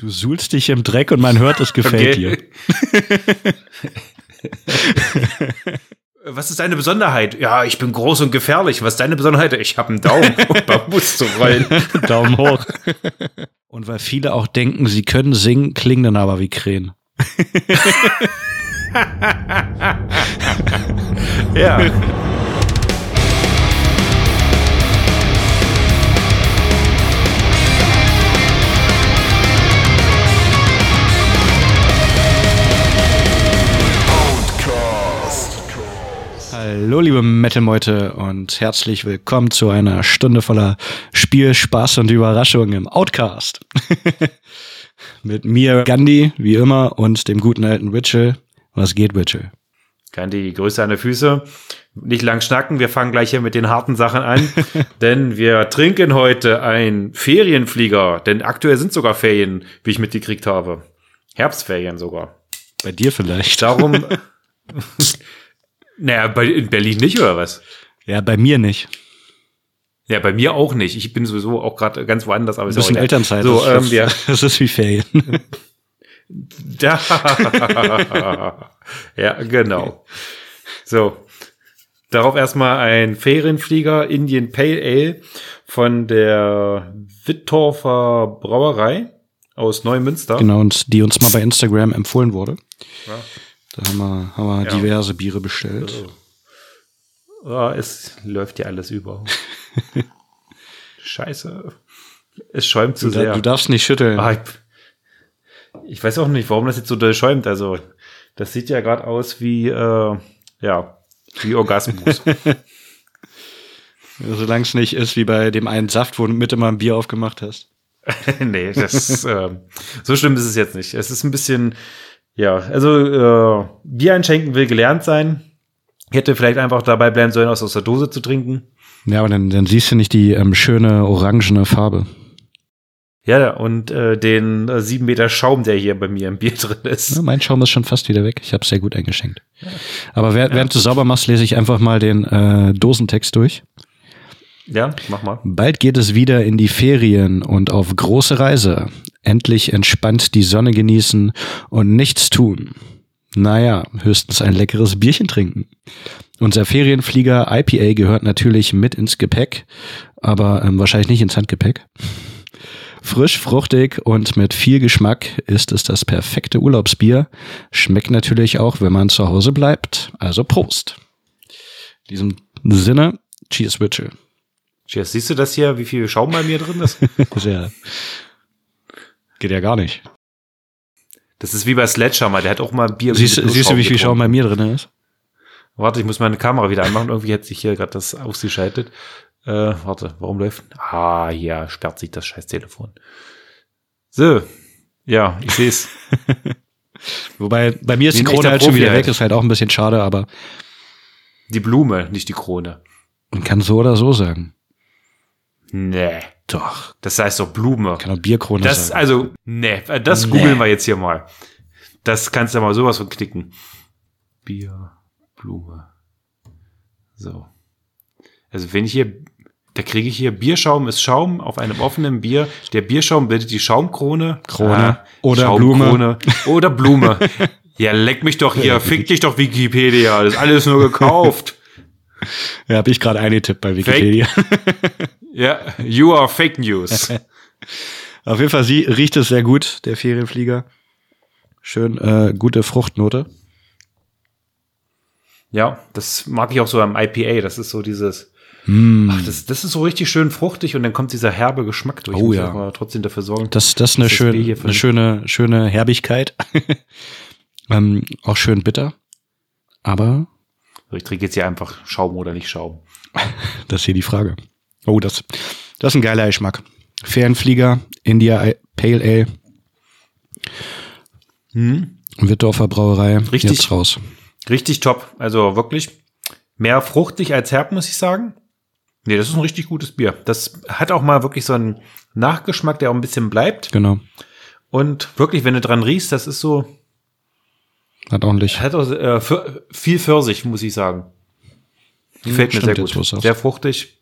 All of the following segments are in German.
Du suhlst dich im Dreck und man hört, es gefällt dir. Was ist deine Besonderheit? Ja, ich bin groß und gefährlich. Was ist deine Besonderheit? Ich habe einen Daumen, um Bambus zu rollen. Daumen hoch. Und weil viele auch denken, sie können singen, klingen dann aber wie Krähen. ja. Hallo, liebe Metal-Meute und herzlich willkommen zu einer Stunde voller Spiel, Spaß und Überraschung im Outcast. Mit mir, Gandhi, wie immer, und dem guten alten Rachel. Was geht, Rachel? Gandhi, Grüße an die Füße. Nicht lang schnacken, wir fangen gleich hier mit den harten Sachen an, denn wir trinken heute ein Ferienflieger, denn aktuell sind sogar Ferien, wie ich mitgekriegt habe. Herbstferien sogar. Bei dir vielleicht. Darum Naja, bei, in Berlin nicht, oder was? Ja, bei mir nicht. Ja, bei mir auch nicht. Ich bin sowieso auch gerade ganz woanders. Aber ein bisschen auch Elternzeit. So, ähm, ja. das ist wie Ferien. Da. ja, genau. So. Darauf erstmal ein Ferienflieger Indian Pale Ale von der Wittorfer Brauerei aus Neumünster. Genau, und die uns mal bei Instagram empfohlen wurde. Ja. Da haben wir, haben wir ja. diverse Biere bestellt. Oh, es läuft ja alles über. Scheiße. Es schäumt zu du, sehr. Du darfst nicht schütteln. Ah, ich, ich, weiß auch nicht, warum das jetzt so doll schäumt. Also, das sieht ja gerade aus wie, äh, ja, wie Orgasmus. Solange es nicht ist wie bei dem einen Saft, wo du mit immer ein Bier aufgemacht hast. nee, das, äh, so schlimm ist es jetzt nicht. Es ist ein bisschen, ja, also äh, Bier einschenken will gelernt sein. Hätte vielleicht einfach dabei bleiben sollen, aus, aus der Dose zu trinken. Ja, aber dann, dann siehst du nicht die ähm, schöne orangene Farbe. Ja, und äh, den äh, sieben Meter Schaum, der hier bei mir im Bier drin ist. Ja, mein Schaum ist schon fast wieder weg. Ich habe sehr gut eingeschenkt. Aber während, ja. während du sauber machst, lese ich einfach mal den äh, Dosentext durch. Ja, mach mal. Bald geht es wieder in die Ferien und auf große Reise. Endlich entspannt die Sonne genießen und nichts tun. Naja, höchstens ein leckeres Bierchen trinken. Unser Ferienflieger IPA gehört natürlich mit ins Gepäck, aber ähm, wahrscheinlich nicht ins Handgepäck. Frisch, fruchtig und mit viel Geschmack ist es das perfekte Urlaubsbier. Schmeckt natürlich auch, wenn man zu Hause bleibt. Also Prost. In diesem Sinne, Cheers, Richard. Cheers. Siehst du das hier, wie viel Schaum bei mir drin ist? Sehr. Geht ja gar nicht. Das ist wie bei Sledgehammer, der hat auch mal Bier. Siehst, siehst du, wie viel Schaum bei mir drin ist? Warte, ich muss meine Kamera wieder anmachen. Irgendwie hat sich hier gerade das ausgeschaltet. Äh, warte, warum läuft? Ah, hier sperrt sich das scheiß Telefon. So, ja, ich sehe es. Wobei, bei mir ist die Krone halt schon wieder weg, ist halt auch ein bisschen schade, aber. Die Blume, nicht die Krone. Man kann so oder so sagen. Nee. Doch. Das heißt doch Blume. Kann auch Bierkrone das, sagen. Also, nee, das nee. googeln wir jetzt hier mal. Das kannst du mal sowas von knicken. Bier, Blume. So. Also wenn ich hier, da kriege ich hier Bierschaum ist Schaum auf einem offenen Bier. Der Bierschaum bildet die Schaumkrone. Krone. Ah, oder Blume. Oder Blume. ja, leck mich doch hier. Fick dich doch Wikipedia. Das ist alles nur gekauft. Ja, habe ich gerade eingetippt bei Wikipedia. ja, you are fake news. Auf jeden Fall sie, riecht es sehr gut, der Ferienflieger. Schön äh, gute Fruchtnote. Ja, das mag ich auch so am IPA. Das ist so dieses. Mm. Ach, das, das ist so richtig schön fruchtig und dann kommt dieser herbe Geschmack durch. Oh ja. Aber trotzdem dafür sorgen. Das, das ist eine, schön, eine schöne, schöne Herbigkeit. ähm, auch schön bitter. Aber ich trinke jetzt hier einfach Schaum oder nicht Schaum. Das ist hier die Frage. Oh, das, das ist ein geiler Geschmack. Fernflieger, India Pale Ale. Hm. Wittdorfer Brauerei. Richtig. Jetzt raus. Richtig top. Also wirklich mehr fruchtig als herb, muss ich sagen. Nee, das ist ein richtig gutes Bier. Das hat auch mal wirklich so einen Nachgeschmack, der auch ein bisschen bleibt. Genau. Und wirklich, wenn du dran riechst, das ist so, hat ordentlich. Hat auch äh, für, viel Pfirsich, muss ich sagen. Gefällt mir sehr gut. Sehr fruchtig.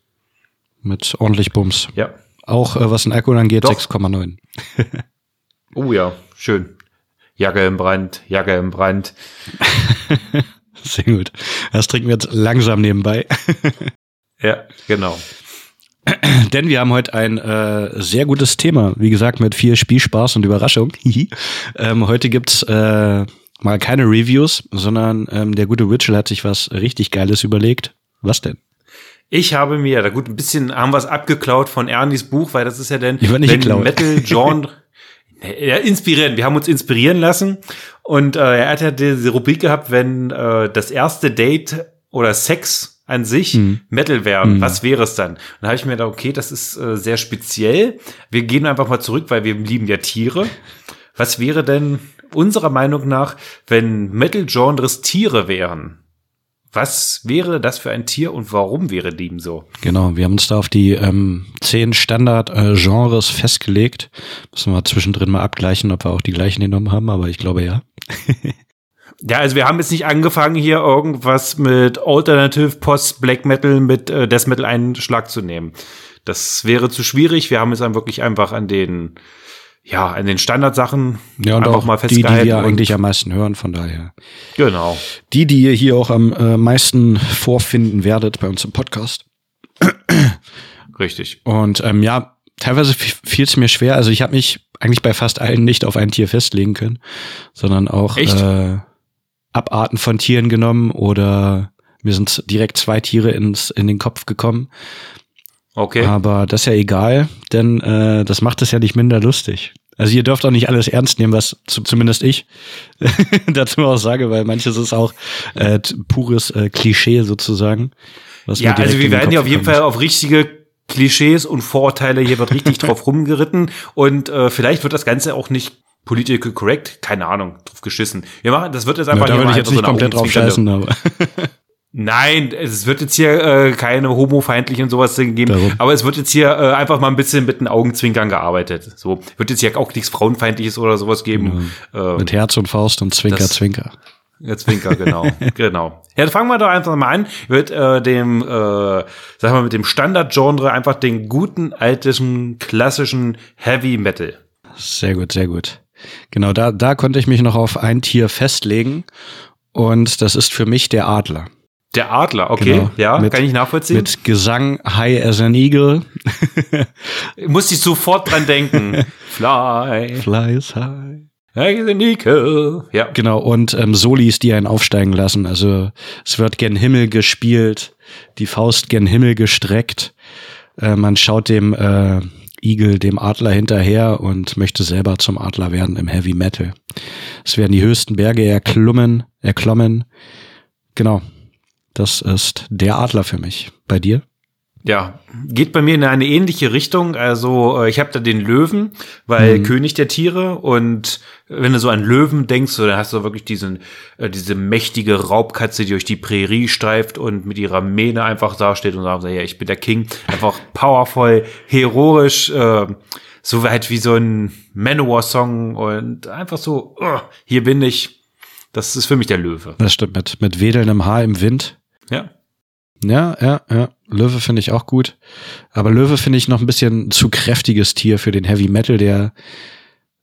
Mit ordentlich Bums. Ja. Auch äh, was den Alkohol angeht, 6,9. Oh ja, schön. Jacke im Brand, Jacke im Brand. Sehr gut. Das trinken wir jetzt langsam nebenbei. ja, genau. Denn wir haben heute ein äh, sehr gutes Thema. Wie gesagt, mit viel Spielspaß und Überraschung. ähm, heute gibt's äh, mal keine Reviews, sondern ähm, der gute Witchell hat sich was richtig Geiles überlegt. Was denn? Ich habe mir, da gut, ein bisschen haben wir es abgeklaut von Ernies Buch, weil das ist ja denn, wenn Metal Genre ja, inspirieren. Wir haben uns inspirieren lassen und äh, er hat ja diese Rubrik gehabt, wenn äh, das erste Date oder Sex an sich mhm. Metal wären, mhm. was wäre es dann? Und da habe ich mir gedacht, okay, das ist äh, sehr speziell. Wir gehen einfach mal zurück, weil wir lieben ja Tiere. Was wäre denn unserer Meinung nach, wenn Metal-Genres Tiere wären? Was wäre das für ein Tier und warum wäre dem so? Genau, wir haben uns da auf die ähm, zehn Standard-Genres äh, festgelegt. Müssen wir zwischendrin mal abgleichen, ob wir auch die gleichen genommen haben, aber ich glaube ja. ja, also wir haben jetzt nicht angefangen, hier irgendwas mit Alternative Post Black Metal mit äh, Death Metal einen Schlag zu nehmen. Das wäre zu schwierig. Wir haben es dann wirklich einfach an den ja, an den Standardsachen ja, und einfach auch mal festgehalten. Die, die wir eigentlich am meisten hören, von daher. Genau. Die, die ihr hier auch am äh, meisten vorfinden werdet bei uns im Podcast. Richtig. Und ähm, ja, teilweise fiel es mir schwer. Also ich habe mich eigentlich bei fast allen nicht auf ein Tier festlegen können, sondern auch äh, Abarten von Tieren genommen oder mir sind direkt zwei Tiere ins, in den Kopf gekommen. Okay. Aber das ist ja egal, denn äh, das macht es ja nicht minder lustig. Also ihr dürft auch nicht alles ernst nehmen, was zumindest ich dazu auch sage, weil manches ist auch äh, pures äh, Klischee sozusagen. ja, also wir werden ja auf jeden kommt. Fall auf richtige Klischees und Vorurteile, hier wird richtig drauf rumgeritten und äh, vielleicht wird das Ganze auch nicht political correct, keine Ahnung, drauf geschissen. Wir machen, das wird jetzt einfach ja, da würde ich jetzt nicht komplett drauf scheißen, aber Nein, es wird jetzt hier äh, keine homofeindlichen sowas geben, Darum. aber es wird jetzt hier äh, einfach mal ein bisschen mit den Augenzwinkern gearbeitet. So wird jetzt hier auch nichts Frauenfeindliches oder sowas geben. Genau. Ähm, mit Herz und Faust und Zwinker, das, Zwinker. Ja, Zwinker, genau, genau. Ja, dann fangen wir doch einfach mal an. Wird äh, dem, äh, sag mal, mit dem Standardgenre einfach den guten alten klassischen Heavy Metal. Sehr gut, sehr gut. Genau, da da konnte ich mich noch auf ein Tier festlegen und das ist für mich der Adler. Der Adler, okay, genau. ja, mit, kann ich nachvollziehen. Mit Gesang High as an Eagle. Muss ich sofort dran denken. Fly. Fly is high. High as an Eagle. Ja. Genau, und ähm, Solis, die einen aufsteigen lassen. Also es wird gen Himmel gespielt, die Faust gen Himmel gestreckt. Äh, man schaut dem äh, Igel, dem Adler hinterher und möchte selber zum Adler werden im Heavy Metal. Es werden die höchsten Berge erklommen, erklommen. Genau. Das ist der Adler für mich. Bei dir? Ja, geht bei mir in eine ähnliche Richtung. Also äh, ich habe da den Löwen, weil mhm. König der Tiere und wenn du so an Löwen denkst, so, dann hast du wirklich diesen äh, diese mächtige Raubkatze, die durch die Prärie streift und mit ihrer Mähne einfach dasteht und sagt, ja, ich bin der King. Einfach powervoll, heroisch, äh, so weit wie so ein Manowar-Song und einfach so, uh, hier bin ich. Das ist für mich der Löwe. Das stimmt, mit, mit wedelndem Haar im Wind. Ja. Ja, ja, ja. Löwe finde ich auch gut. Aber Löwe finde ich noch ein bisschen zu kräftiges Tier für den Heavy Metal, der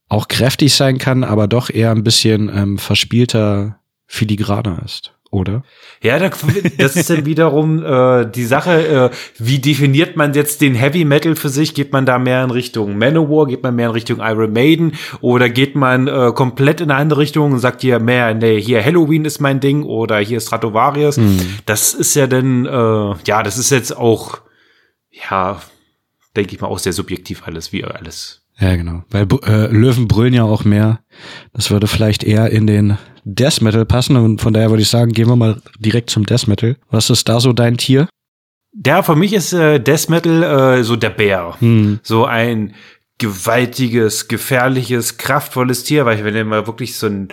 auch kräftig sein kann, aber doch eher ein bisschen ähm, verspielter, filigraner ist oder? Ja, das ist dann wiederum äh, die Sache, äh, wie definiert man jetzt den Heavy Metal für sich? Geht man da mehr in Richtung Manowar, geht man mehr in Richtung Iron Maiden oder geht man äh, komplett in eine andere Richtung und sagt hier mehr, nee, hier Halloween ist mein Ding oder hier Stratovarius? Hm. Das ist ja dann, äh, ja, das ist jetzt auch, ja, denke ich mal, auch sehr subjektiv alles, wie alles. Ja, genau. Weil äh, Löwen brüllen ja auch mehr. Das würde vielleicht eher in den Death Metal passen und von daher würde ich sagen, gehen wir mal direkt zum Death Metal. Was ist da so dein Tier? Ja, für mich ist äh, Death Metal äh, so der Bär. Hm. So ein gewaltiges, gefährliches, kraftvolles Tier, weil wenn du mal wirklich so ein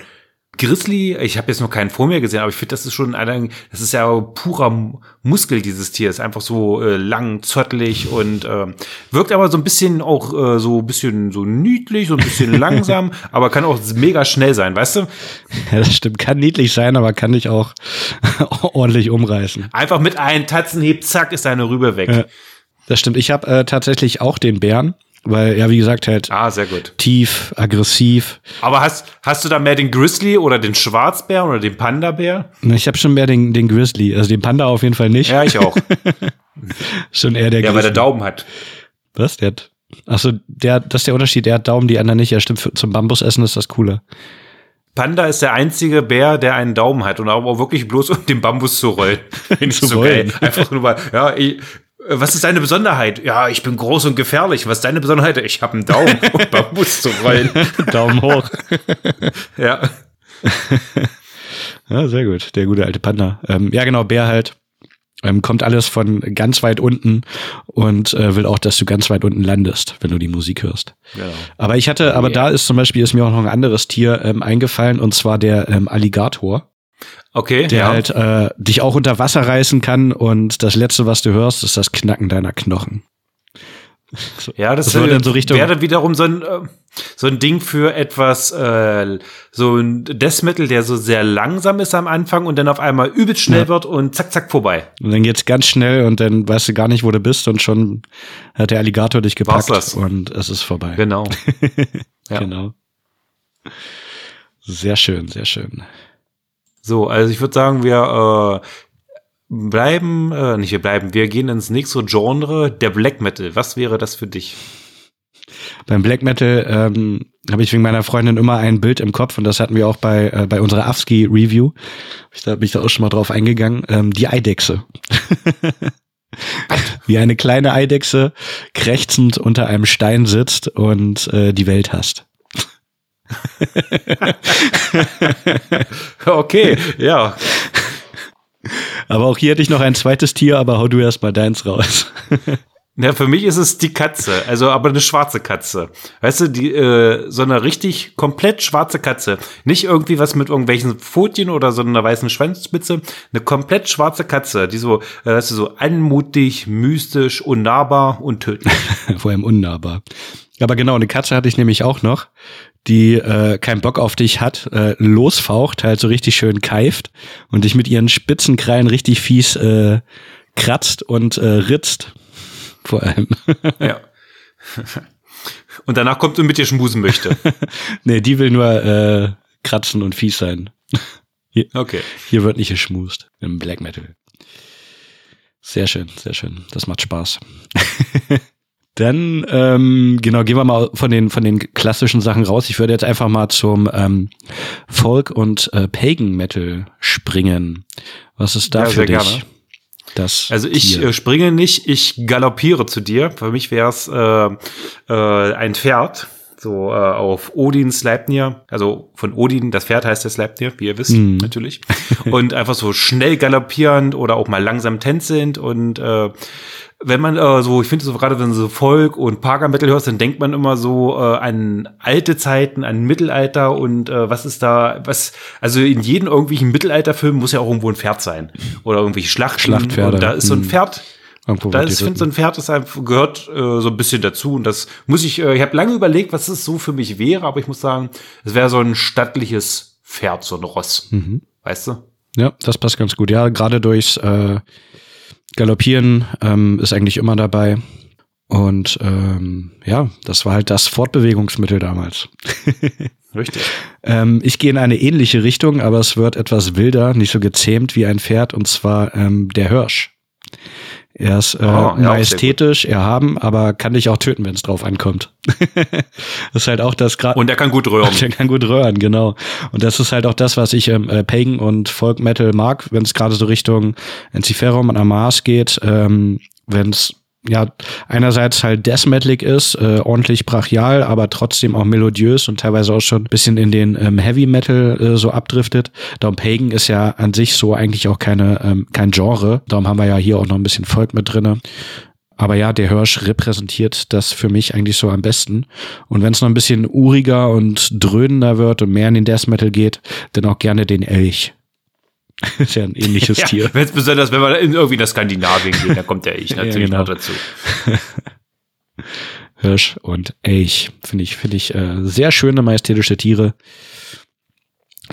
Grizzly, ich habe jetzt noch keinen vor mir gesehen, aber ich finde, das ist schon ein, das ist ja purer Muskel dieses Tier, ist einfach so äh, lang, zottelig und äh, wirkt aber so ein bisschen auch äh, so ein bisschen so niedlich, so ein bisschen langsam, aber kann auch mega schnell sein, weißt du? Ja, das stimmt, kann niedlich sein, aber kann dich auch ordentlich umreißen. Einfach mit einem Tatzenhieb, zack, ist deine Rübe weg. Ja, das stimmt. Ich habe äh, tatsächlich auch den Bären Weil, ja, wie gesagt, halt Ah, sehr gut. tief, aggressiv. Aber hast, hast du da mehr den Grizzly oder den Schwarzbär oder den Panda-Bär? Ich habe schon mehr den, den Grizzly, also den Panda auf jeden Fall nicht. Ja, ich auch. Schon eher der ja, weil der Daumen hat. Was? Der hat. Achso, der, das ist der Unterschied. Der hat Daumen, die anderen nicht. Ja, stimmt. Für, zum Bambusessen ist das cooler. Panda ist der einzige Bär, der einen Daumen hat und auch wirklich bloß um den Bambus zu rollen. Finde ich Zu so rollen. geil. Einfach nur mal, ja, ich, was ist deine Besonderheit? Ja, ich bin groß und gefährlich. Was ist deine Besonderheit? Ich habe einen Daumen, um Bambus zu rollen. Daumen hoch. Ja. Ja, sehr gut. Der gute alte Panda. Ähm, ja, genau, Bär halt. Ähm, kommt alles von ganz weit unten und äh, will auch, dass du ganz weit unten landest, wenn du die Musik hörst. Genau. Aber ich hatte, aber da ist zum Beispiel ist mir auch noch ein anderes Tier ähm, eingefallen und zwar der ähm, Alligator, Okay, der ja. halt äh, dich auch unter Wasser reißen kann und das letzte, was du hörst, ist das Knacken deiner Knochen. Ja, das, Das äh, dann so Richtung- wäre wiederum so ein, äh, so ein Ding für etwas, äh, so ein Death Metal, der so sehr langsam ist am Anfang und dann auf einmal übelst schnell Ja. wird und zack, zack, vorbei. Und dann geht's ganz schnell und dann weißt du gar nicht, wo du bist und schon hat der Alligator dich gepackt War's das. und es ist vorbei. Genau. Ja. Genau. Sehr schön, sehr schön. So, also ich würde sagen, wir äh, bleiben, äh, nicht wir bleiben, wir gehen ins nächste Genre, der Black Metal. Was wäre das für dich? Beim Black Metal ähm, habe ich wegen meiner Freundin immer ein Bild im Kopf und das hatten wir auch bei, äh, bei unserer AFSCI Review. Ich, da bin ich da auch schon mal drauf eingegangen. Ähm, die Eidechse. Wie eine kleine Eidechse krächzend unter einem Stein sitzt und äh, die Welt hasst. Okay, ja. Aber auch hier hätte ich noch ein zweites Tier, aber hau du erst mal deins raus. Ja, für mich ist es die Katze, also aber eine schwarze Katze. Weißt du, die äh, so eine richtig komplett schwarze Katze. Nicht irgendwie was mit irgendwelchen Pfotchen oder so einer weißen Schwanzspitze. Eine komplett schwarze Katze, die so, äh, weißt du, so anmutig, mystisch, unnahbar und tödlich. Vor allem unnahbar. Aber genau, eine Katze hatte ich nämlich auch noch, die äh, keinen Bock auf dich hat, äh, losfaucht, halt so richtig schön keift und dich mit ihren spitzen Krallen richtig fies äh, kratzt und äh, ritzt. Vor allem. ja. Und danach kommt und mit dir schmusen möchte. nee, die will nur äh, kratzen und fies sein. Hier, Okay. hier wird nicht geschmust im Black Metal. Sehr schön, sehr schön. Das macht Spaß. Dann, ähm, genau, gehen wir mal von den, von den klassischen Sachen raus. Ich würde jetzt einfach mal zum ähm, Folk- und äh, Pagan-Metal springen. Was ist da Ja, für dich? gerne. Das Also ich äh, springe nicht, ich galoppiere zu dir. Für mich wäre es äh, äh, ein Pferd, so äh, auf Odin Sleipnir, also von Odin, das Pferd heißt der Sleipnir, wie ihr wisst, Mhm. natürlich. Und einfach so schnell galoppierend oder auch mal langsam tänzelnd und äh, wenn man äh, so, ich finde so gerade, wenn du so Folk und Parker Metal hörst, dann denkt man immer so äh, an alte Zeiten, an Mittelalter und äh, was ist da, was, also in jedem irgendwelchen Mittelalterfilm muss ja auch irgendwo ein Pferd sein oder irgendwelche Schlachten. Schlachtpferde. Und da ist so ein Hm. Pferd, Irgendwo da ist, ich finde, so ein Pferd ist einfach, gehört äh, so ein bisschen dazu und das muss ich, äh, ich habe lange überlegt, was es so für mich wäre, aber ich muss sagen, es wäre so ein stattliches Pferd, so ein Ross, Mhm. weißt du? Ja, das passt ganz gut. Ja, gerade durchs äh, Galoppieren ähm, ist eigentlich immer dabei. Und ähm, ja, das war halt das Fortbewegungsmittel damals. Richtig. Ähm, ich gehe in eine ähnliche Richtung, aber es wird etwas wilder, nicht so gezähmt wie ein Pferd, und zwar ähm, der Hirsch. Er ist äh, Oh, ja, majestätisch, erhaben, aber kann dich auch töten, wenn es drauf ankommt. das ist halt auch das gerade. Und er kann gut röhren. Der kann gut röhren, genau. Und das ist halt auch das, was ich ähm, äh, Pagan und Folk Metal mag, wenn es gerade so Richtung Enciferum und Amas geht, ähm, wenn es ja einerseits halt Death Metalik ist, äh, ordentlich brachial, aber trotzdem auch melodiös und teilweise auch schon ein bisschen in den ähm, Heavy Metal äh, so abdriftet. Darum Pagan ist ja an sich so eigentlich auch keine ähm, kein Genre. Darum haben wir ja hier auch noch ein bisschen Folk mit drinne. Aber ja, der Hirsch repräsentiert das für mich eigentlich so am besten. Und wenn es noch ein bisschen uriger und dröhnender wird und mehr in den Death Metal geht, dann auch gerne den Elch. ist ja ein ähnliches Ja, Tier. wenn's besonders, wenn wir in irgendwie nach Skandinavien gehen, dann kommt der ich Ja, natürlich genau. noch dazu. Hirsch und Elch. Finde ich, finde ich äh, sehr schöne majestätische Tiere.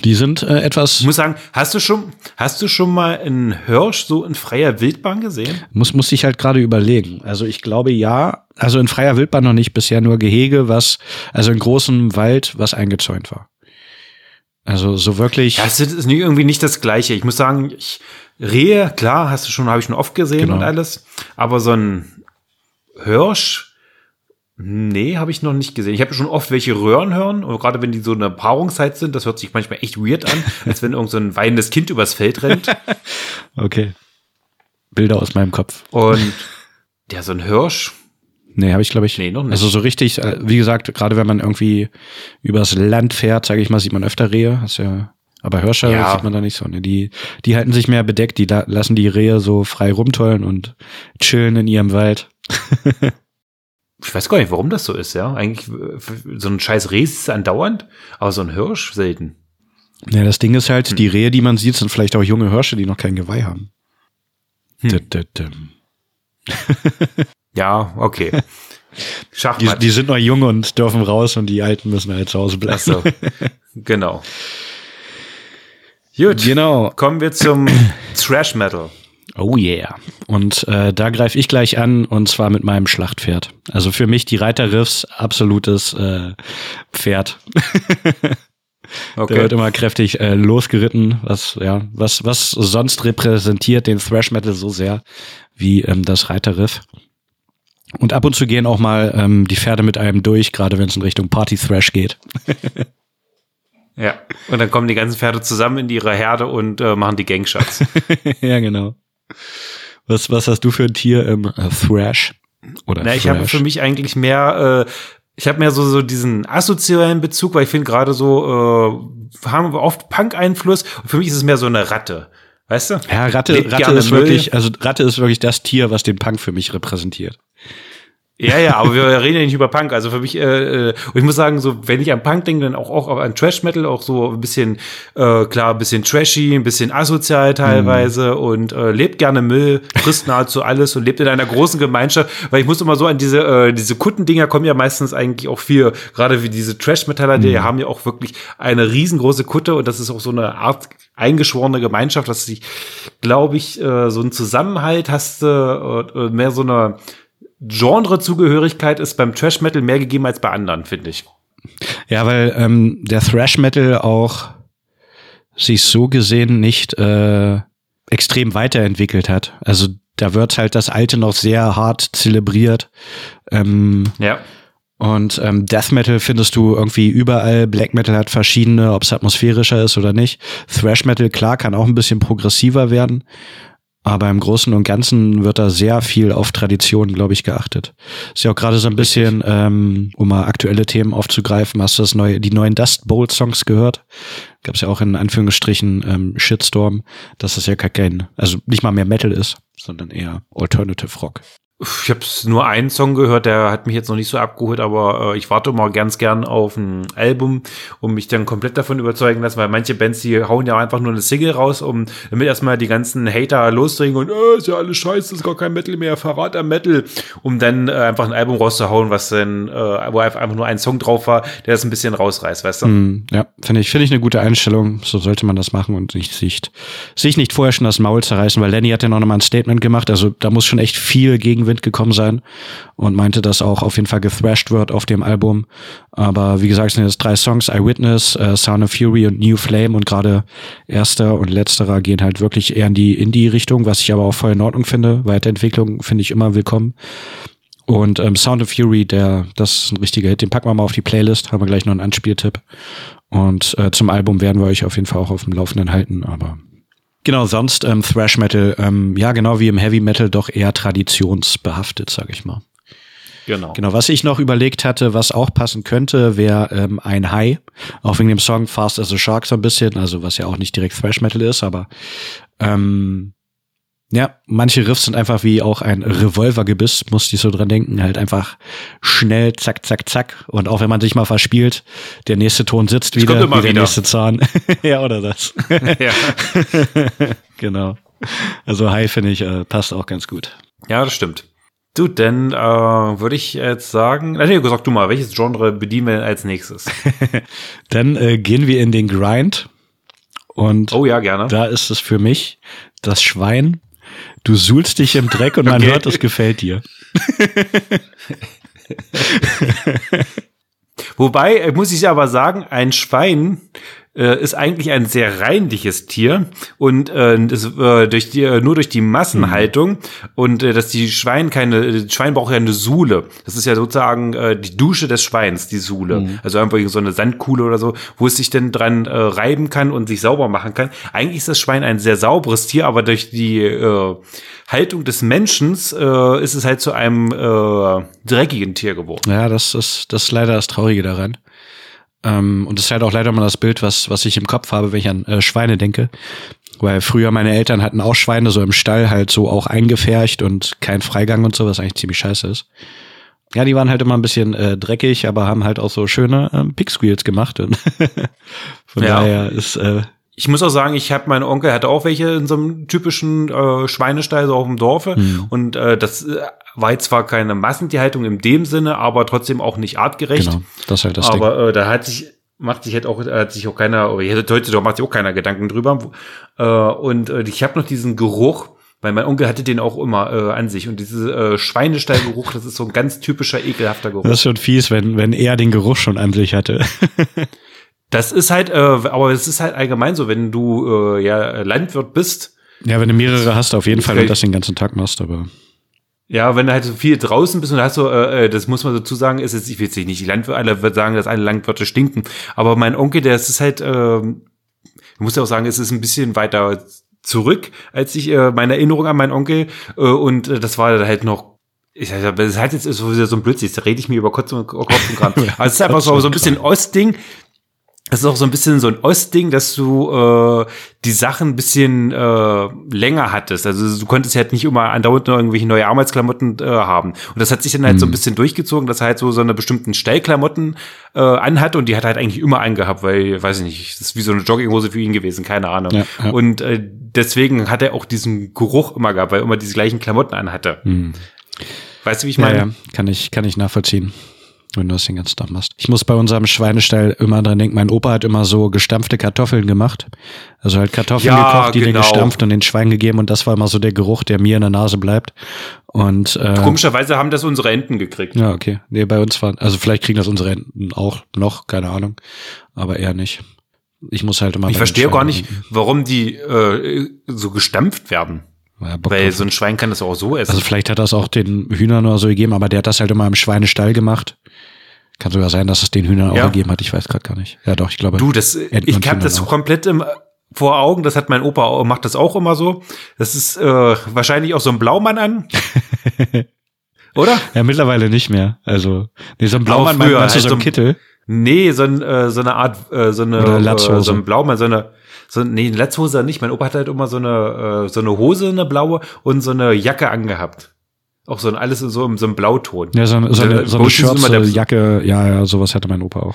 Die sind äh, etwas. Ich muss sagen, hast du schon, hast du schon mal einen Hirsch so in freier Wildbahn gesehen? Muss, muss ich halt gerade überlegen. Also ich glaube ja, also in freier Wildbahn noch nicht, bisher nur Gehege, was, also in großem Wald, was eingezäunt war. Also so wirklich. Das ist irgendwie nicht das Gleiche. Ich muss sagen, ich, Rehe, klar, hast du schon, habe ich schon oft gesehen Genau. und alles. Aber so ein Hirsch, nee, habe ich noch nicht gesehen. Ich habe schon oft welche Röhren hören, und gerade wenn die so in der Paarungszeit sind, das hört sich manchmal echt weird an, als wenn irgend so ein weinendes Kind übers Feld rennt. Okay. Bilder aus meinem Kopf. Und ja, so ein Hirsch, Nee, habe ich glaube ich. Nee, noch nicht. Also so richtig, äh, wie gesagt, gerade wenn man irgendwie übers Land fährt, sage ich mal, sieht man öfter Rehe. Hast ja, aber Hirsche Ja. sieht man da nicht so. Ne? Die, die halten sich mehr bedeckt, die la lassen die Rehe so frei rumtollen und chillen in ihrem Wald. ich weiß gar nicht, warum das so ist, ja. Eigentlich, äh, so ein scheiß Reh ist andauernd, aber so ein Hirsch selten. Ja, das Ding ist Hm. halt, die Rehe, die man sieht, sind vielleicht auch junge Hirsche, die noch kein Geweih haben. Hm. Ja, okay. Die, Schachmatt. die sind noch jung und dürfen raus und die Alten müssen halt zu Hause bleiben. So. genau. Gut. Genau. Kommen wir zum Thrash Metal. Oh yeah. Und äh, da greife ich gleich an und zwar mit meinem Schlachtpferd. Also für mich die Reiterriffs absolutes äh, Pferd. Der Okay. wird immer kräftig äh, losgeritten, was ja was was sonst repräsentiert den Thrash Metal so sehr wie ähm, das Reiterriff. Und ab und zu gehen auch mal ähm, die Pferde mit einem durch, gerade wenn es in Richtung Party Thrash geht. Ja. Und dann kommen die ganzen Pferde zusammen in ihre Herde und äh, machen die Gangshots. ja, genau. Was was hast du für ein Tier im äh, Thrash? Oder Na, ich habe für mich eigentlich mehr, äh, ich habe mehr so, so diesen asozialen Bezug, weil ich finde gerade so, äh, haben wir oft Punk-Einfluss. Für mich ist es mehr so eine Ratte. Weißt du? Ja, Ratte, Ratte ist wirklich, also Ratte ist wirklich das Tier, was den Punk für mich repräsentiert. Ja, ja, aber wir reden ja nicht über Punk. Also für mich, äh, äh, und ich muss sagen, so wenn ich an Punk denke, dann auch, auch an Trash Metal, auch so ein bisschen, äh, klar, ein bisschen trashy, ein bisschen asozial teilweise und äh, lebt gerne Müll, frisst nahezu alles und lebt in einer großen Gemeinschaft. Weil ich muss immer so an diese, äh, diese Kuttendinger kommen ja meistens eigentlich auch viel, gerade wie diese Trash Metaller, die haben ja auch wirklich eine riesengroße Kutte und das ist auch so eine Art eingeschworene Gemeinschaft, dass sich, glaube ich, äh, so ein Zusammenhalt hast, äh, äh, mehr so eine Genre-Zugehörigkeit ist beim Trash Metal mehr gegeben als bei anderen, finde ich. Ja, weil ähm, der Thrash Metal auch sich so gesehen nicht äh, extrem weiterentwickelt hat. Also da wird halt das Alte noch sehr hart zelebriert. Ähm, Ja. Und ähm, Death Metal findest du irgendwie überall. Black Metal hat verschiedene, ob es atmosphärischer ist oder nicht. Thrash Metal, klar, kann auch ein bisschen progressiver werden. Aber im Großen und Ganzen wird da sehr viel auf Tradition, glaube ich, geachtet. Ist ja auch gerade so ein bisschen, ähm, um mal aktuelle Themen aufzugreifen, hast du das neue, die neuen Dust Bowl Songs gehört? Gab es ja auch in Anführungsstrichen ähm, Shitstorm, dass das ja gar kein, also nicht mal mehr Metal ist, sondern eher Alternative Rock. Ich habe nur einen Song gehört, der hat mich jetzt noch nicht so abgeholt, aber äh, ich warte mal ganz gern auf ein Album, um mich dann komplett davon überzeugen lassen, weil manche Bands, die hauen ja einfach nur eine Single raus, um damit erstmal die ganzen Hater loslegen und äh, ist ja alles scheiße, ist gar kein Metal mehr, Verrat am Metal, um dann äh, einfach ein Album rauszuhauen, was dann, äh, wo einfach nur ein Song drauf war, der das ein bisschen rausreißt, weißt du? Mm, Ja, finde ich, finde ich eine gute Einstellung. So sollte man das machen und nicht sich, sich nicht vorher schon das Maul zerreißen, weil Lenny hat ja noch mal ein Statement gemacht. Also da muss schon echt viel Gegenwind gekommen sein und meinte, dass auch auf jeden Fall gethrashed wird auf dem Album. Aber wie gesagt, es sind jetzt drei Songs, Eyewitness, äh, Sound of Fury und New Flame und gerade erster und letzterer gehen halt wirklich eher in die Indie-Richtung, was ich aber auch voll in Ordnung finde. Weiterentwicklung finde ich immer willkommen. Und ähm, Sound of Fury, der, das ist ein richtiger Hit. Den packen wir mal auf die Playlist, haben wir gleich noch einen Anspieltipp. Und äh, zum Album werden wir euch auf jeden Fall auch auf dem Laufenden halten, aber genau, sonst ähm, Thrash Metal, ähm, ja genau wie im Heavy Metal doch eher traditionsbehaftet, sag ich mal. Genau. Genau, was ich noch überlegt hatte, was auch passen könnte, wäre ähm, ein Hai. Auch wegen dem Song Fast as a Shark so ein bisschen, also was ja auch nicht direkt Thrash Metal ist, aber ähm, ja, manche Riffs sind einfach wie auch ein Revolvergebiss, musste ich so dran denken, halt einfach schnell, zack, zack, zack. Und auch wenn man sich mal verspielt, der nächste Ton sitzt wieder, wie der wieder. nächste Zahn. ja, oder das. ja. genau. Also Hai finde ich, äh, passt auch ganz gut. ja, das stimmt. Du, dann äh, würde ich jetzt sagen, nee, sag du mal, welches Genre bedienen wir denn als nächstes? Dann äh, gehen wir in den Grind. Und Oh ja, gerne. da ist es für mich das Schwein. Du suhlst dich im Dreck und man Okay. hört, es gefällt dir. Wobei, äh, muss ich aber sagen, ein Schwein äh, ist eigentlich ein sehr reinliches Tier und äh, das, äh, durch die, äh, nur durch die Massenhaltung und äh, dass die Schwein keine, äh, Schwein braucht ja eine Suhle. Das ist ja sozusagen äh, die Dusche des Schweins, die Suhle. Also einfach so eine Sandkuhle oder so, wo es sich dann dran äh, reiben kann und sich sauber machen kann. Eigentlich ist das Schwein ein sehr sauberes Tier, aber durch die äh, Haltung des Menschen äh, ist es halt zu einem äh, dreckigen Tier geworden. Ja, das ist, das ist leider das Traurige daran. Ähm, und das ist halt auch leider mal das Bild, was, was ich im Kopf habe, wenn ich an äh, Schweine denke. Weil früher meine Eltern hatten auch Schweine so im Stall halt so auch eingefärcht und kein Freigang und so, was eigentlich ziemlich scheiße ist. Ja, die waren halt immer ein bisschen äh, dreckig, aber haben halt auch so schöne ähm, Pig Squeals gemacht. Und von Ja. daher ist äh, Ich muss auch sagen, ich habe mein Onkel hatte auch welche in so einem typischen äh, Schweinestall so auf dem Dorfe Mhm. und äh, das äh, war jetzt zwar keine Massentierhaltung in dem Sinne, aber trotzdem auch nicht artgerecht. genau, das ist halt das Ding. aber äh, da hat sich macht sich halt auch hat sich auch keiner oder jetzt heute doch macht sich auch keiner Gedanken drüber äh, und äh, ich habe noch diesen Geruch weil mein Onkel hatte den auch immer äh, an sich und dieser äh, Schweinestallgeruch, das ist so ein ganz typischer ekelhafter Geruch. Das ist schon fies, wenn, wenn er den Geruch schon an sich hatte. Das ist halt, äh, aber es ist halt allgemein so, wenn du äh, ja Landwirt bist, ja, wenn du mehrere hast, auf jeden Fall Okay. und das den ganzen Tag machst, aber Ja, wenn du halt so viel draußen bist und hast so, äh, äh, das muss man dazu sagen, ist jetzt, ich will jetzt nicht die Landwirte, alle wird sagen, dass alle Landwirte stinken, aber mein Onkel, der ist halt, ähm, ich muss ja auch sagen, es ist ein bisschen weiter zurück, als ich äh, meine Erinnerung an meinen Onkel äh, und äh, das war halt noch ich sag, das ist halt jetzt so so ein Blödsinn, da rede ich mir über Kopf und, Kopf und Kram. Also es ist einfach so, so ein bisschen Ostding. Das ist auch so ein bisschen so ein Ostding, dass du äh, die Sachen ein bisschen äh, länger hattest. Also du konntest halt nicht immer andauernd noch irgendwelche neue Arbeitsklamotten äh, haben. Und das hat sich dann halt so ein bisschen durchgezogen, dass er halt so so eine bestimmten Stellklamotten äh, anhat und die hat er halt eigentlich immer angehabt, weil, weiß ich nicht, das ist wie so eine Jogginghose für ihn gewesen, keine Ahnung. Ja, ja. Und äh, deswegen hat er auch diesen Geruch immer gehabt, weil er immer diese gleichen Klamotten anhatte. Weißt du, wie ich Ja, meine? ja, kann ich, kann ich nachvollziehen, wenn du das den ganzen Tag machst. Ich muss bei unserem Schweinestall immer dran denken, mein Opa hat immer so gestampfte Kartoffeln gemacht. Also halt Kartoffeln Ja, gekocht, die genau. gestampft und den Schwein gegeben und das war immer so der Geruch, der mir in der Nase bleibt. Und äh, Komischerweise haben das unsere Enten gekriegt. ja, okay. Nee, bei uns waren, also vielleicht kriegen das unsere Enten auch noch, keine Ahnung, aber eher nicht. Ich muss halt immer. Ich den verstehe gar nicht, warum die äh, so gestampft werden. Ja, Weil so ein Schwein kann das auch so essen. Also vielleicht hat das auch den Hühnern oder so gegeben, aber der hat das halt immer im Schweinestall gemacht. Kann sogar sein, dass es den Hühnern Ja. auch gegeben hat. Ich weiß gerade gar nicht. Ja, doch, ich glaube. du, das, Enten ich habe das auch. komplett im, vor Augen. Das hat mein Opa auch, macht das auch immer so. Das ist äh, wahrscheinlich auch so ein Blaumann an. Oder? Ja, mittlerweile nicht mehr. Also, nee, so ein Blaumann meinst du halt so ein Kittel? Nee, so, ein, äh, so eine Art, äh, so eine, äh, so ein Blaumann, so eine, so, nee, eine Latzhose nicht. Mein Opa hat halt immer so eine, äh, so eine Hose, eine blaue und so eine Jacke angehabt. Auch so ein, alles so im, so einem Blauton. Ja, so, eine- so eine, so eine schwarze der- Jacke. Ja, ja, sowas hatte mein Opa auch.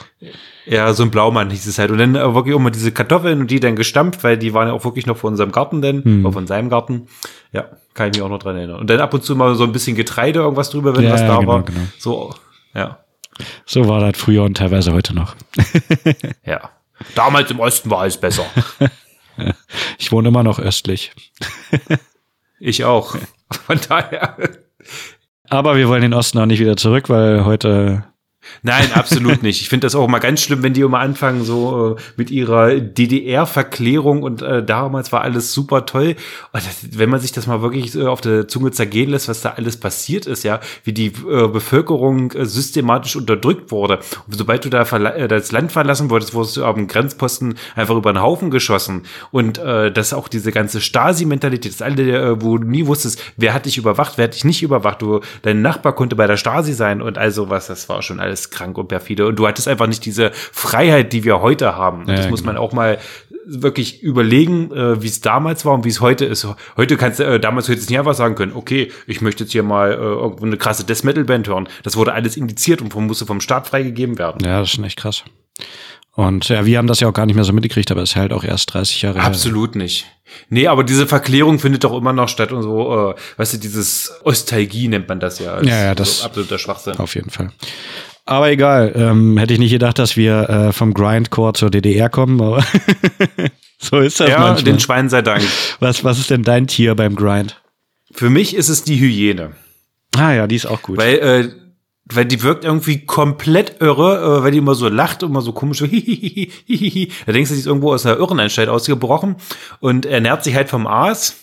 Ja, so ein Blaumann hieß es halt. Und dann äh, wirklich immer diese Kartoffeln und die dann gestampft, weil die waren ja auch wirklich noch von unserem Garten denn, Hm. von seinem Garten. Ja, kann ich mich auch noch dran erinnern. Und dann ab und zu mal so ein bisschen Getreide, irgendwas drüber, wenn Ja, was ja, da genau, war. genau. So, ja, So war das früher und teilweise heute noch. ja. Damals im Osten war alles besser. Ich wohne immer noch östlich. ich auch. Von daher. Aber wir wollen den Osten auch nicht wieder zurück, weil heute Nein, absolut nicht. Ich finde das auch mal ganz schlimm, wenn die immer anfangen, so äh, mit ihrer DDR-Verklärung und äh, damals war alles super toll. Das, wenn man sich das mal wirklich äh, auf der Zunge zergehen lässt, was da alles passiert ist, ja, wie die äh, Bevölkerung äh, systematisch unterdrückt wurde. Und sobald du da äh, das Land verlassen wolltest, wurdest du dem Grenzposten einfach über den Haufen geschossen. Und äh, das auch diese ganze Stasi-Mentalität, das alle, wo du nie wusstest, wer hat dich überwacht, wer hat dich nicht überwacht. Du, dein Nachbar konnte bei der Stasi sein und all sowas, das war schon alles krank und perfide. Und du hattest einfach nicht diese Freiheit, die wir heute haben. Und Ja, das muss genau. man auch mal wirklich überlegen, äh, wie es damals war und wie es heute ist. Heute kannst du, äh, damals hättest du nicht einfach sagen können, okay, ich möchte jetzt hier mal äh, irgendwo eine krasse Death Metal Band hören. Das wurde alles indiziert und vom, musste vom Staat freigegeben werden. Ja, das ist schon echt krass. Und ja, wir haben das ja auch gar nicht mehr so mitgekriegt, aber es ist halt auch erst 30 Jahre her. Absolut nicht. Nee, aber diese Verklärung findet doch immer noch statt und so, äh, weißt du, dieses Ostalgie nennt man das ja. Ja, ja, das- so absoluter Schwachsinn. Auf jeden Fall. Aber egal, ähm, hätte ich nicht gedacht, dass wir äh, vom Grindcore zur DDR kommen, aber so ist das Ja, manchmal. den Schweinen sei Dank. Was, was ist denn dein Tier beim Grind? Für mich ist es die Hyäne. Ah ja, die ist auch gut. Weil, äh, weil die wirkt irgendwie komplett irre, äh, weil die immer so lacht und immer so komisch so. Da denkst du, die ist irgendwo aus einer Irrenanstalt ausgebrochen und ernährt sich halt vom Aas.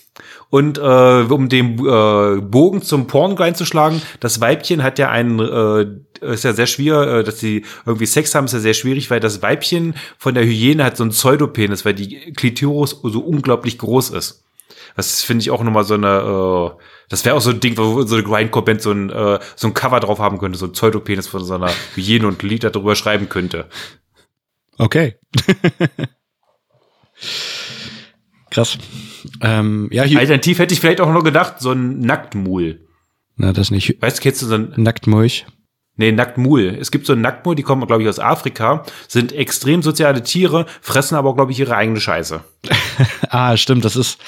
Und äh, um den äh, Bogen zum Porn reinzuschlagen, das Weibchen hat ja einen, äh, ist ja sehr schwer, äh, dass sie irgendwie Sex haben, ist ja sehr schwierig, weil das Weibchen von der Hyäne hat so einen Pseudopenis, weil die Klitoris so unglaublich groß ist. Das finde ich auch nochmal so eine, äh, das wäre auch so ein Ding, wo so eine Grindcore-Band so ein, äh, so ein Cover drauf haben könnte, so ein Pseudopenis von so einer Hyäne und Lied darüber schreiben könnte. Okay. Krass. Ähm, ja, hier. Alternativ hätte ich vielleicht auch noch gedacht, so ein Nacktmul. Na, das nicht. Weißt du, kennst du so ein, Nacktmulch. nee, Nacktmul. Es gibt so ein Nacktmul, die kommen, glaube ich, aus Afrika, sind extrem soziale Tiere, fressen aber, glaube ich, ihre eigene Scheiße. Ah, stimmt, das ist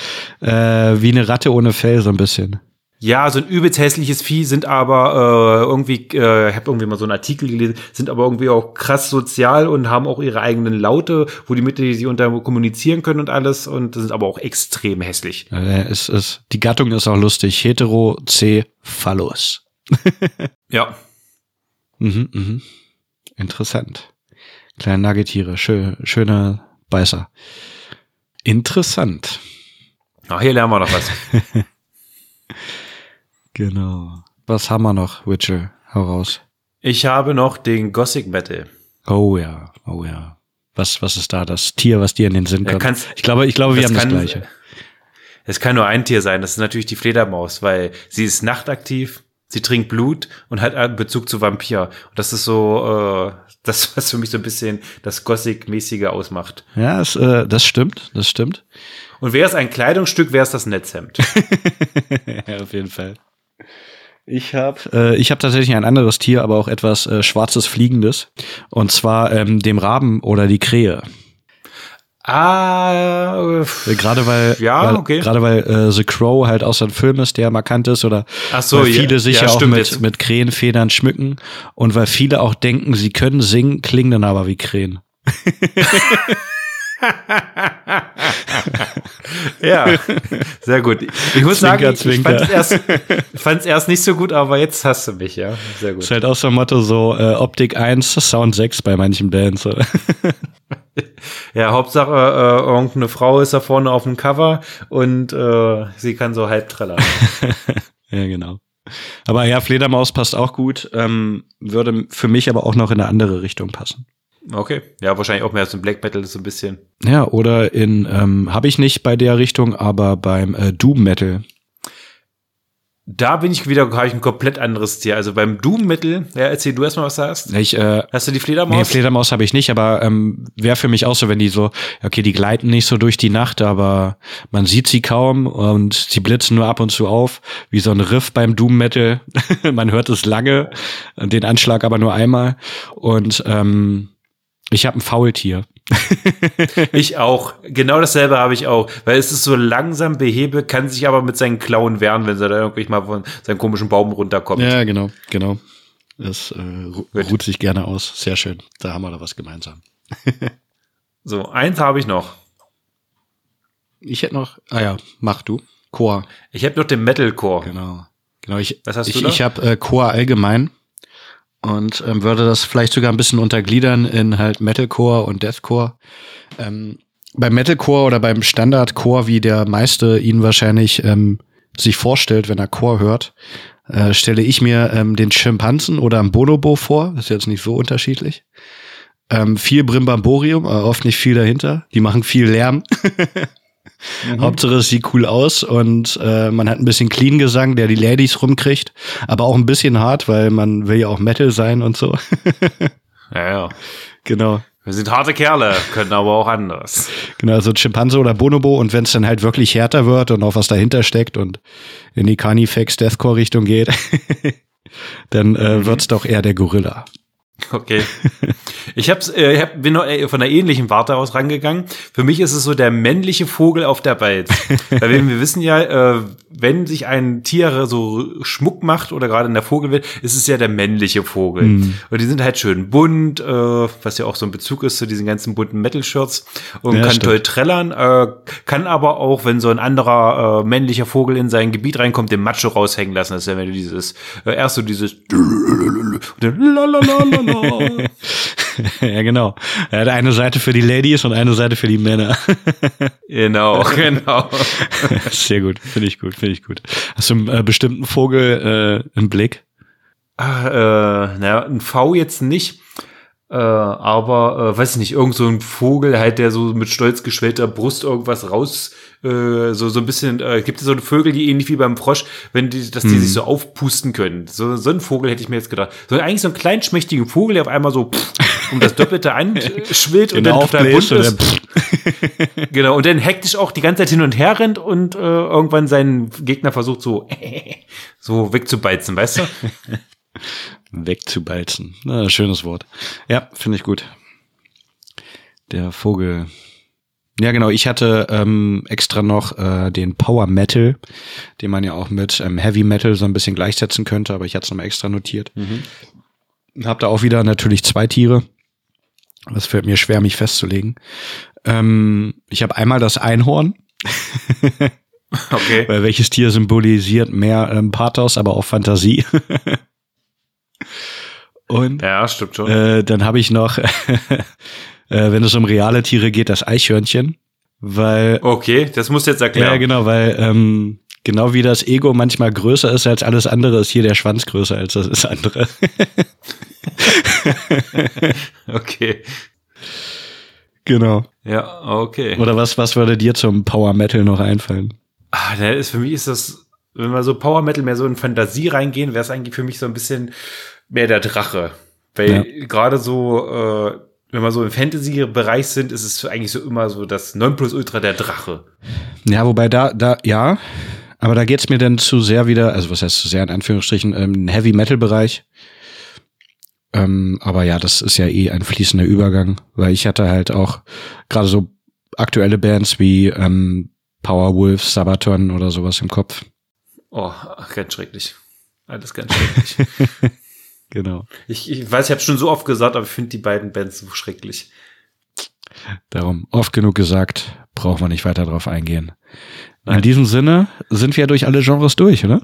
äh, wie eine Ratte ohne Fell, so ein bisschen. Ja, so ein übelst hässliches Vieh, sind aber äh, irgendwie, äh, ich habe irgendwie mal so einen Artikel gelesen, sind aber irgendwie auch krass sozial und haben auch ihre eigenen Laute, wo die mit sie unter kommunizieren können und alles und sind aber auch extrem hässlich. Es ist, die Gattung ist auch lustig. Heterocephalus. Ja. Mhm, mhm. Interessant. Kleine Nagetiere, schön, schöne Beißer. Interessant. Ach, hier lernen wir noch was. Genau. Was haben wir noch, Witcher? Hau raus. Ich habe noch den Gothic Metal. Oh ja, oh ja. Was, was ist da das Tier, was dir in den Sinn Ja, kommt? kannst- ich glaube, ich glaube, wir das haben das kann- gleiche. Es kann nur ein Tier sein, das ist natürlich die Fledermaus, weil sie ist nachtaktiv, sie trinkt Blut und hat einen Bezug zu Vampir. Und das ist so, äh, das, was für mich so ein bisschen das Gothic-mäßige ausmacht. Ja, es, äh, das stimmt, das stimmt. Und wäre es ein Kleidungsstück, wäre es das Netzhemd. ja, auf jeden Fall. Ich habe äh, ich hab tatsächlich ein anderes Tier, aber auch etwas äh, schwarzes Fliegendes. Und zwar ähm, dem Raben oder die Krähe. ah, äh, Äh, Gerade weil, Ja, weil okay. gerade weil äh, The Crow halt auch so ein Film ist, der markant ist oder Ach so, weil ja, viele sich ja, ja, auch mit, jetzt. mit Krähenfedern schmücken und weil viele auch denken, sie können singen, klingen dann aber wie Krähen. ja, sehr gut. Ich muss sagen, ich Zwinker, fand es erst, erst nicht so gut, aber jetzt hast du mich, ja. Sehr gut. Ist halt auch so ein Motto so äh, Optik 1, Sound 6 bei manchen Bands. Ja, Hauptsache, äh, irgendeine Frau ist da vorne auf dem Cover und äh, sie kann so halb trällern. ja, genau. Aber ja, Fledermaus passt auch gut, ähm, würde für mich aber auch noch in eine andere Richtung passen. Okay. Ja, wahrscheinlich auch mehr so ein Black Metal so ein bisschen. Ja, oder in, ähm, habe ich nicht bei der Richtung, aber beim äh, Doom Metal. Da bin ich wieder, habe ich ein komplett anderes Tier. Also beim Doom Metal, ja, erzähl du erstmal, was du hast. Ich, äh, Hast du die nee, Fledermaus? Fledermaus habe ich nicht, aber ähm, wäre für mich auch so, wenn die so, okay, die gleiten nicht so durch die Nacht, aber man sieht sie kaum und sie blitzen nur ab und zu auf, wie so ein Riff beim Doom Metal. man hört es lange, den Anschlag aber nur einmal. Und ähm, ich habe ein Faultier. Ich auch. Genau dasselbe habe ich auch. Weil es ist so langsam behebe, kann sich aber mit seinen Klauen wehren, wenn sie da irgendwie mal von seinem komischen Baum runterkommt. Ja, genau, genau. Das äh, ru- ruht sich gerne aus. Sehr schön. Da haben wir da was gemeinsam. So, eins habe ich noch. Ich hätte noch, ah ja, mach du. Chor. Ich habe noch den Metalcore. Genau. Genau, ich, Was hast ich, du da? ich habe äh, Chor allgemein und ähm, würde das vielleicht sogar ein bisschen untergliedern in halt Metalcore und Deathcore. Ähm, beim Metalcore oder beim Standardcore, wie der meiste ihn wahrscheinlich ähm, sich vorstellt, wenn er Chor hört, äh, stelle ich mir ähm, den Schimpansen oder ein Bonobo vor. Ist jetzt nicht so unterschiedlich. Ähm, viel Brimbamborium, aber oft nicht viel dahinter. Die machen viel Lärm. Hauptsache es sieht cool aus und äh, man hat ein bisschen Clean Gesang, der die Ladies rumkriegt, aber auch ein bisschen hart, weil man will ja auch Metal sein und so. Ja, ja. genau. Wir sind harte Kerle, können aber auch anders. Genau, also Chimpanse oder Bonobo und wenn es dann halt wirklich härter wird und auch was dahinter steckt und in die Carnifex Deathcore Richtung geht, dann äh, wird's doch eher der Gorilla. Okay. Ich hab's, äh, ich hab, bin noch äh, von einer ähnlichen Warte aus rangegangen. Für mich ist es so der männliche Vogel auf der Balz. Weil wir, wir wissen ja, äh, wenn sich ein Tier so Schmuck macht oder gerade in der Vogelwelt, ist es ja der männliche Vogel. Mhm. Und die sind halt schön bunt, äh, was ja auch so ein Bezug ist zu diesen ganzen bunten Metal-Shirts und ja, kann stimmt. toll trällern, äh, kann aber auch, wenn so ein anderer äh, männlicher Vogel in sein Gebiet reinkommt, den Macho raushängen lassen. Das ist ja wenn du dieses, äh, erst so dieses ja, genau. Er hat eine Seite für die Ladies und eine Seite für die Männer. genau, genau. Sehr gut, finde ich gut, finde ich gut. Hast du einen äh, bestimmten Vogel äh, im Blick? Ach, äh, naja, ein V jetzt nicht. Äh, aber, äh, weiß ich nicht, irgend so ein Vogel halt, der so mit stolz geschwellter Brust irgendwas raus, äh, so, so ein bisschen, äh, gibt es so Vögel, die ähnlich wie beim Frosch, wenn die, dass die hm. sich so aufpusten können. So, so ein Vogel hätte ich mir jetzt gedacht. So eigentlich so einen kleinen schmächtigen Vogel, der auf einmal so pff, um das Doppelte anschwillt und dann total bunt ist. genau, und dann hektisch auch die ganze Zeit hin und her rennt und äh, irgendwann seinen Gegner versucht so, so wegzubeizen, weißt du? Wegzubalzen. Na, schönes Wort. Ja, finde ich gut. Der Vogel. Ja, genau. Ich hatte ähm, extra noch äh, den Power Metal, den man ja auch mit ähm, Heavy Metal so ein bisschen gleichsetzen könnte, aber ich hatte es nochmal extra notiert. Mhm. Hab da auch wieder natürlich zwei Tiere. Das fällt mir schwer, mich festzulegen. Ähm, ich habe einmal das Einhorn. okay. Weil welches Tier symbolisiert mehr ähm, Pathos, aber auch Fantasie. Und ja, stimmt schon. Äh, dann habe ich noch, äh, wenn es um reale Tiere geht, das Eichhörnchen. Weil. Okay, das musst du jetzt erklären. Ja, genau, weil ähm, genau wie das Ego manchmal größer ist als alles andere, ist hier der Schwanz größer als das andere. okay. Genau. Ja, okay. Oder was, was würde dir zum Power Metal noch einfallen? Ah, ne, ist, für mich ist das, wenn wir so Power Metal mehr so in Fantasie reingehen, wäre es eigentlich für mich so ein bisschen mehr der Drache. Weil ja. gerade so, äh, wenn wir so im Fantasy-Bereich sind, ist es eigentlich so immer so das Nonplusultra der Drache. Ja, wobei da, da, ja, aber da geht's mir dann zu sehr wieder, also was heißt zu sehr in Anführungsstrichen, ähm, Heavy-Metal-Bereich. Ähm, aber ja, das ist ja eh ein fließender Übergang, weil ich hatte halt auch gerade so aktuelle Bands wie ähm, Powerwolf, Sabaton oder sowas im Kopf. Oh, ganz schrecklich. Alles ganz schrecklich. Genau. Ich, ich weiß, ich habe schon so oft gesagt, aber ich finde die beiden Bands so schrecklich. Darum, oft genug gesagt, braucht man nicht weiter drauf eingehen. In diesem Sinne sind wir ja durch alle Genres durch, oder?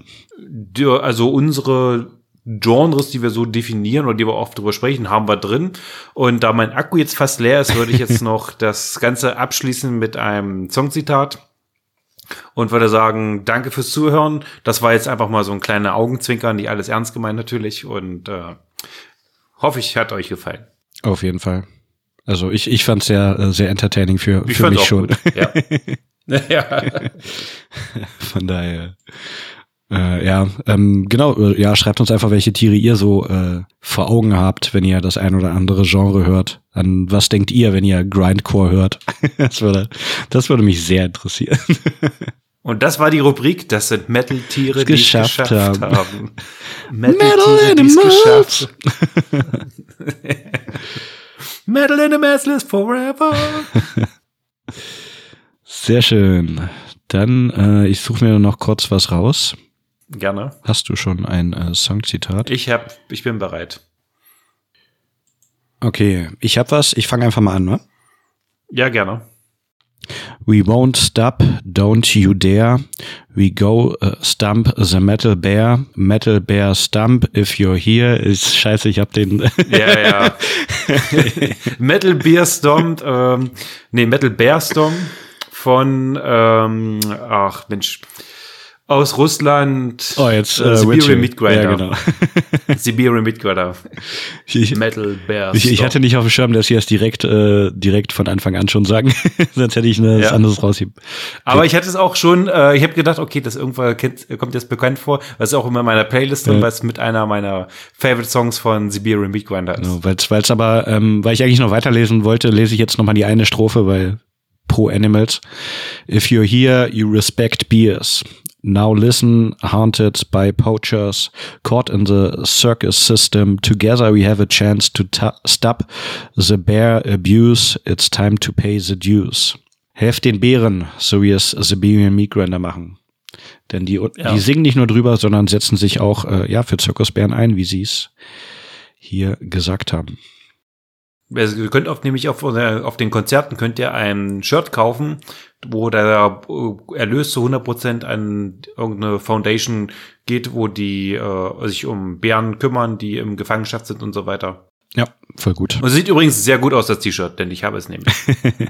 Also unsere Genres, die wir so definieren oder die wir oft drüber sprechen, haben wir drin. Und da mein Akku jetzt fast leer ist, würde ich jetzt noch das Ganze abschließen mit einem Songzitat und würde sagen, danke fürs Zuhören. Das war jetzt einfach mal so ein kleiner Augenzwinkern, die alles ernst gemeint natürlich und äh, hoffe ich, hat euch gefallen. Auf jeden Fall. Also ich, ich fand es sehr, äh, sehr entertaining für, ich für mich schon. Gut. Ja. ja. Von daher. Äh, ja, ähm, genau, äh, ja, schreibt uns einfach, welche Tiere ihr so äh, vor Augen habt, wenn ihr das ein oder andere Genre hört. An was denkt ihr, wenn ihr Grindcore hört? das, würde, das würde mich sehr interessieren. Und das war die Rubrik, das sind Metal-Tiere, die es geschafft, haben. haben. Metal-Tiere, die es geschafft Metal in the Massless forever. Sehr schön. Dann, äh, ich suche mir noch kurz was raus. Gerne. Hast du schon ein äh, Songzitat? Ich hab, ich bin bereit. Okay, ich hab was. Ich fange einfach mal an, ne? Ja, gerne. We won't stop, don't you dare. We go uh, stump the metal bear. Metal bear stump if you're here. Ist scheiße, ich hab den. ja, ja. metal bear stomp, ähm, nee, Metal bear stomp von, ähm, ach Mensch, aus Russland. Oh, jetzt äh, Siberian Meat Grinder. Ja, genau. Siberian Meat Grinder. Metal Bears. Ich, ich, hatte nicht auf dem Schirm, dass sie das direkt, äh, direkt von Anfang an schon sagen. Sonst hätte ich eine, ja. was anderes rausheben. Aber ich hatte es auch schon, äh, ich habe gedacht, okay, das irgendwann kennt, kommt jetzt bekannt vor, was ist auch immer in meiner Playlist drin, ja. weil es mit einer meiner Favorite Songs von Siberian Meat Grinder ist. Genau, weil es aber, ähm, weil ich eigentlich noch weiterlesen wollte, lese ich jetzt nochmal die eine Strophe, weil pro Animals. If you're here, you respect beers. Now listen, haunted by poachers, caught in the circus system. Together we have a chance to stop the bear abuse. It's time to pay the dues. Helft den Bären, so wie es The Being Migrander machen. Denn die, ja. die singen nicht nur drüber, sondern setzen sich auch äh, ja, für Zirkusbären ein, wie sie es hier gesagt haben. Also, ihr könnt oft nämlich auf, auf den Konzerten könnt ihr ein Shirt kaufen, wo der Erlös zu 100% an irgendeine Foundation geht, wo die äh, sich um Bären kümmern, die im Gefangenschaft sind und so weiter. Ja, voll gut. Und sieht übrigens sehr gut aus, das T-Shirt, denn ich habe es nämlich.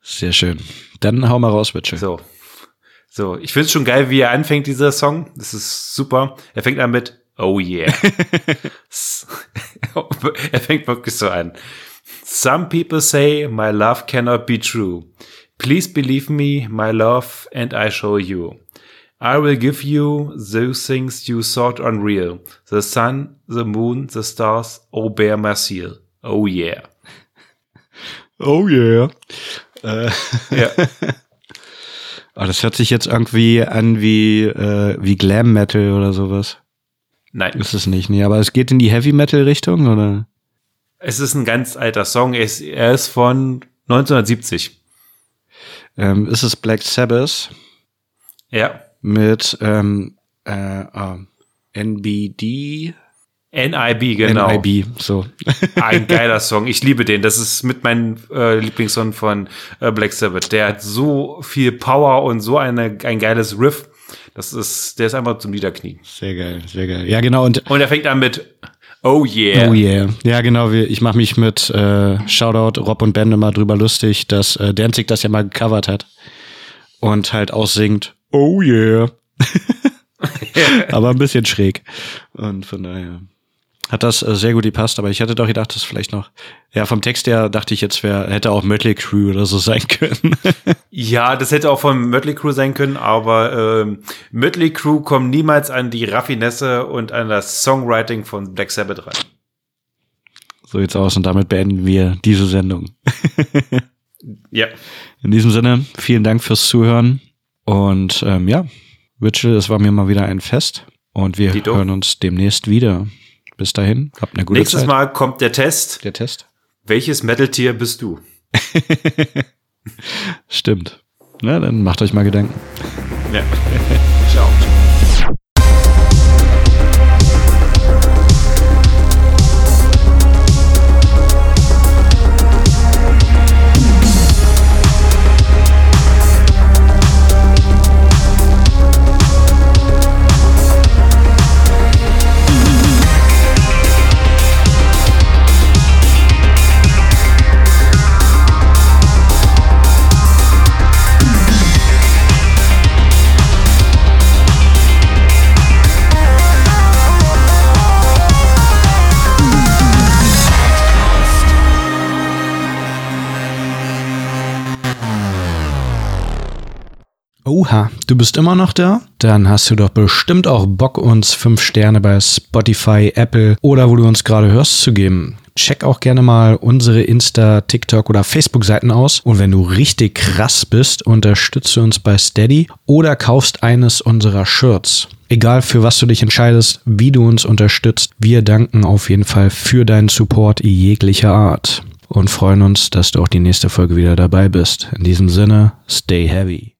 sehr schön. Dann hau mal raus, bitte. So. So, ich finde es schon geil, wie er anfängt, dieser Song. Das ist super. Er fängt an mit Oh yeah. er fängt wirklich so an. Some people say my love cannot be true. Please believe me, my love, and I show you. I will give you those things you thought unreal. The sun, the moon, the stars, oh bear my seal. Oh yeah. Oh yeah. Äh, ja. Aber das hört sich jetzt irgendwie an wie, äh, wie Glam Metal oder sowas. Nein. Ist es nicht, nee. Aber es geht in die Heavy Metal Richtung, oder? Es ist ein ganz alter Song. Er ist, er ist von 1970. Ähm, ist es Black Sabbath? Ja. Mit ähm, äh, uh, NBD. NIB, genau. NIB, so. Ein geiler Song. Ich liebe den. Das ist mit meinem äh, Lieblingssong von äh, Black Sabbath. Der hat so viel Power und so eine, ein geiles Riff. Das ist, der ist einfach zum Niederknien. Sehr geil, sehr geil. Ja, genau. Und, und er fängt an mit Oh yeah. Oh yeah. Ja, genau. Ich mache mich mit äh, Shoutout Rob und Ben immer drüber lustig, dass äh, Danzig das ja mal gecovert hat und halt aussingt Oh yeah. Aber ein bisschen schräg. Und von daher hat das äh, sehr gut gepasst, aber ich hatte doch gedacht, dass vielleicht noch, ja, vom Text her dachte ich jetzt, wer hätte auch Mötley Crew oder so sein können. ja, das hätte auch von Mötley Crew sein können, aber ähm, Mötley Crew kommt niemals an die Raffinesse und an das Songwriting von Black Sabbath ran. So jetzt aus und damit beenden wir diese Sendung. ja. In diesem Sinne, vielen Dank fürs Zuhören und ähm, ja, Richard, es war mir mal wieder ein Fest und wir hören uns demnächst wieder. Bis dahin, habt eine gute Nächstes Zeit. Mal kommt der Test. Der Test. Welches Metal-Tier bist du? Stimmt. Na, dann macht euch mal Gedanken. Ja. bist immer noch da? Dann hast du doch bestimmt auch Bock, uns fünf Sterne bei Spotify, Apple oder wo du uns gerade hörst zu geben. Check auch gerne mal unsere Insta, TikTok oder Facebook-Seiten aus. Und wenn du richtig krass bist, unterstütze uns bei Steady oder kaufst eines unserer Shirts. Egal für was du dich entscheidest, wie du uns unterstützt, wir danken auf jeden Fall für deinen Support jeglicher Art und freuen uns, dass du auch die nächste Folge wieder dabei bist. In diesem Sinne, stay heavy.